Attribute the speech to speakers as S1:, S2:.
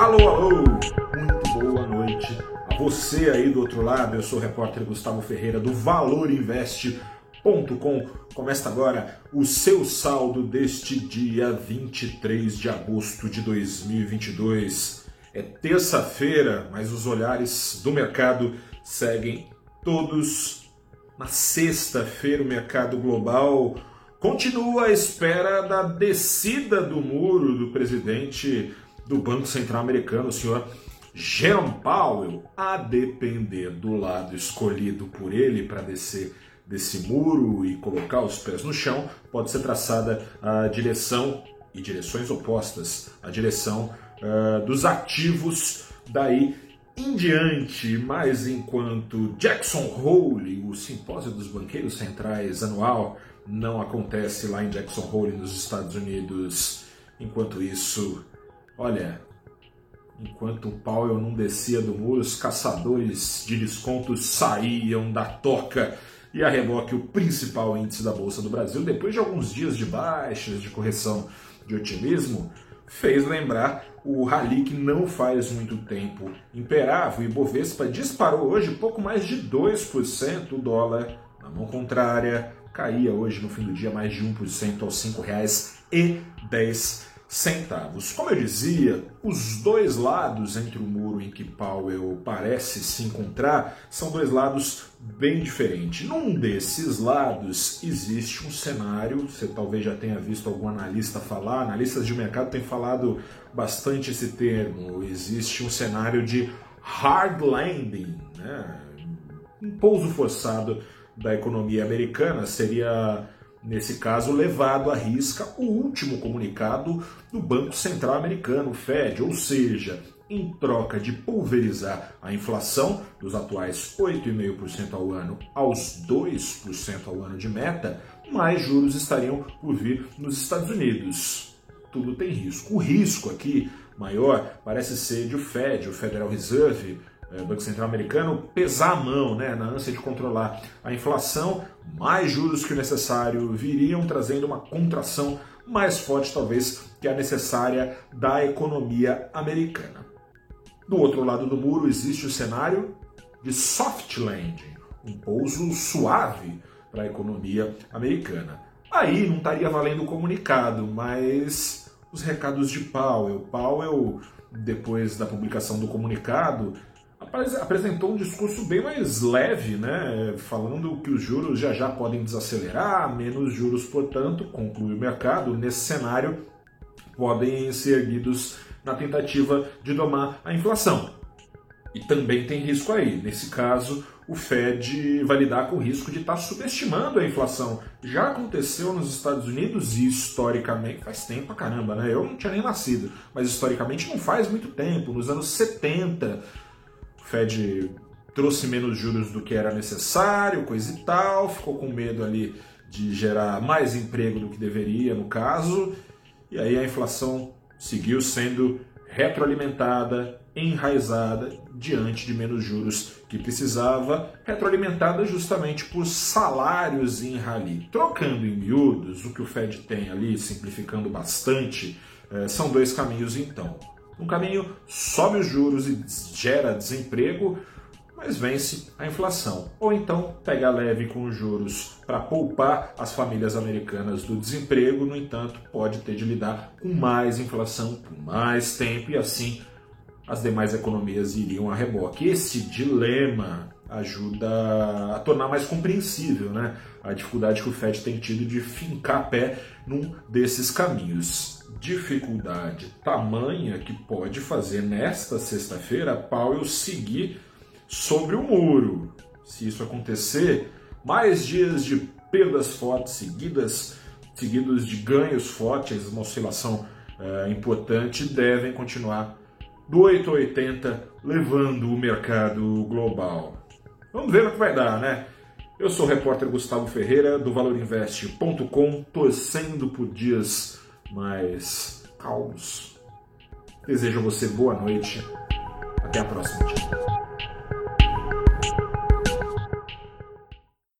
S1: Alô, alô, muito boa noite a você aí do outro lado. Eu sou o repórter Gustavo Ferreira do ValorInvest.com. Começa agora o seu saldo deste dia 23 de agosto de 2022. É terça-feira, mas os olhares do mercado seguem todos na sexta-feira. O mercado global continua à espera da descida do muro do presidente do Banco Central Americano, o senhor Jerome Powell, a depender do lado escolhido por ele para descer desse muro e colocar os pés no chão, pode ser traçada a direção e direções opostas, a direção uh, dos ativos daí em diante, mas enquanto Jackson Hole, o simpósio dos banqueiros centrais anual, não acontece lá em Jackson Hole, nos Estados Unidos. Enquanto isso, olha, enquanto o Powell não descia do muro, os caçadores de descontos saíam da toca e a reboque o principal índice da Bolsa do Brasil, depois de alguns dias de baixas, de correção de otimismo, fez lembrar o rally que não faz muito tempo imperava. O Ibovespa disparou hoje pouco mais de 2%, o dólar na mão contrária caía hoje no fim do dia mais de 1% aos R$ 5,10 centavos. Como eu dizia, os dois lados entre o muro em que Powell parece se encontrar são dois lados bem diferentes. Num desses lados existe um cenário, você talvez já tenha visto algum analista falar, analistas de mercado têm falado bastante esse termo. Existe um cenário de hard landing, né? um pouso forçado da economia americana seria nesse caso, levado à risca o último comunicado do Banco Central Americano, Fed, ou seja, em troca de pulverizar a inflação dos atuais 8,5% ao ano aos 2% ao ano de meta, mais juros estariam por vir nos Estados Unidos. Tudo tem risco. O risco aqui maior parece ser de o Fed, o Federal Reserve, Banco Central Americano pesar a mão né, na ânsia de controlar a inflação, mais juros que o necessário viriam trazendo uma contração mais forte, talvez, que a necessária da economia americana. Do outro lado do muro existe o cenário de soft landing, um pouso suave para a economia americana. Aí não estaria valendo o comunicado, mas os recados de Powell. Powell, depois da publicação do comunicado, apresentou um discurso bem mais leve, né? falando que os juros já já podem desacelerar, menos juros, portanto, conclui o mercado, nesse cenário podem ser erguidos na tentativa de domar a inflação. E também tem risco aí. Nesse caso, o Fed vai lidar com o risco de estar tá subestimando a inflação. Já aconteceu nos Estados Unidos e historicamente, faz tempo pra caramba, né? Eu não tinha nem nascido, mas historicamente não faz muito tempo. Nos anos 70, Fed trouxe menos juros do que era necessário, coisa e tal, ficou com medo ali de gerar mais emprego do que deveria, no caso, e aí a inflação seguiu sendo retroalimentada, enraizada diante de menos juros que precisava, retroalimentada justamente por salários em rally. Trocando em miúdos, o que o Fed tem ali, simplificando bastante, eh, são dois caminhos então. Um caminho sobe os juros e gera desemprego, mas vence a inflação. Ou então pega leve com os juros para poupar as famílias americanas do desemprego, no entanto, pode ter de lidar com mais inflação por mais tempo e assim as demais economias iriam a reboque. Esse dilema ajuda a tornar mais compreensível né, a dificuldade que o Fed tem tido de fincar pé num desses caminhos dificuldade tamanha que pode fazer nesta sexta-feira Powell seguir sobre o muro. Se isso acontecer, mais dias de perdas fortes seguidas, seguidos de ganhos fortes, uma oscilação é, importante, devem continuar do 880 levando o mercado global. Vamos ver o que vai dar, né? Eu sou o repórter Gustavo Ferreira do ValorInvest.com, torcendo por dias mais calmos. Desejo a você boa noite. Até a próxima.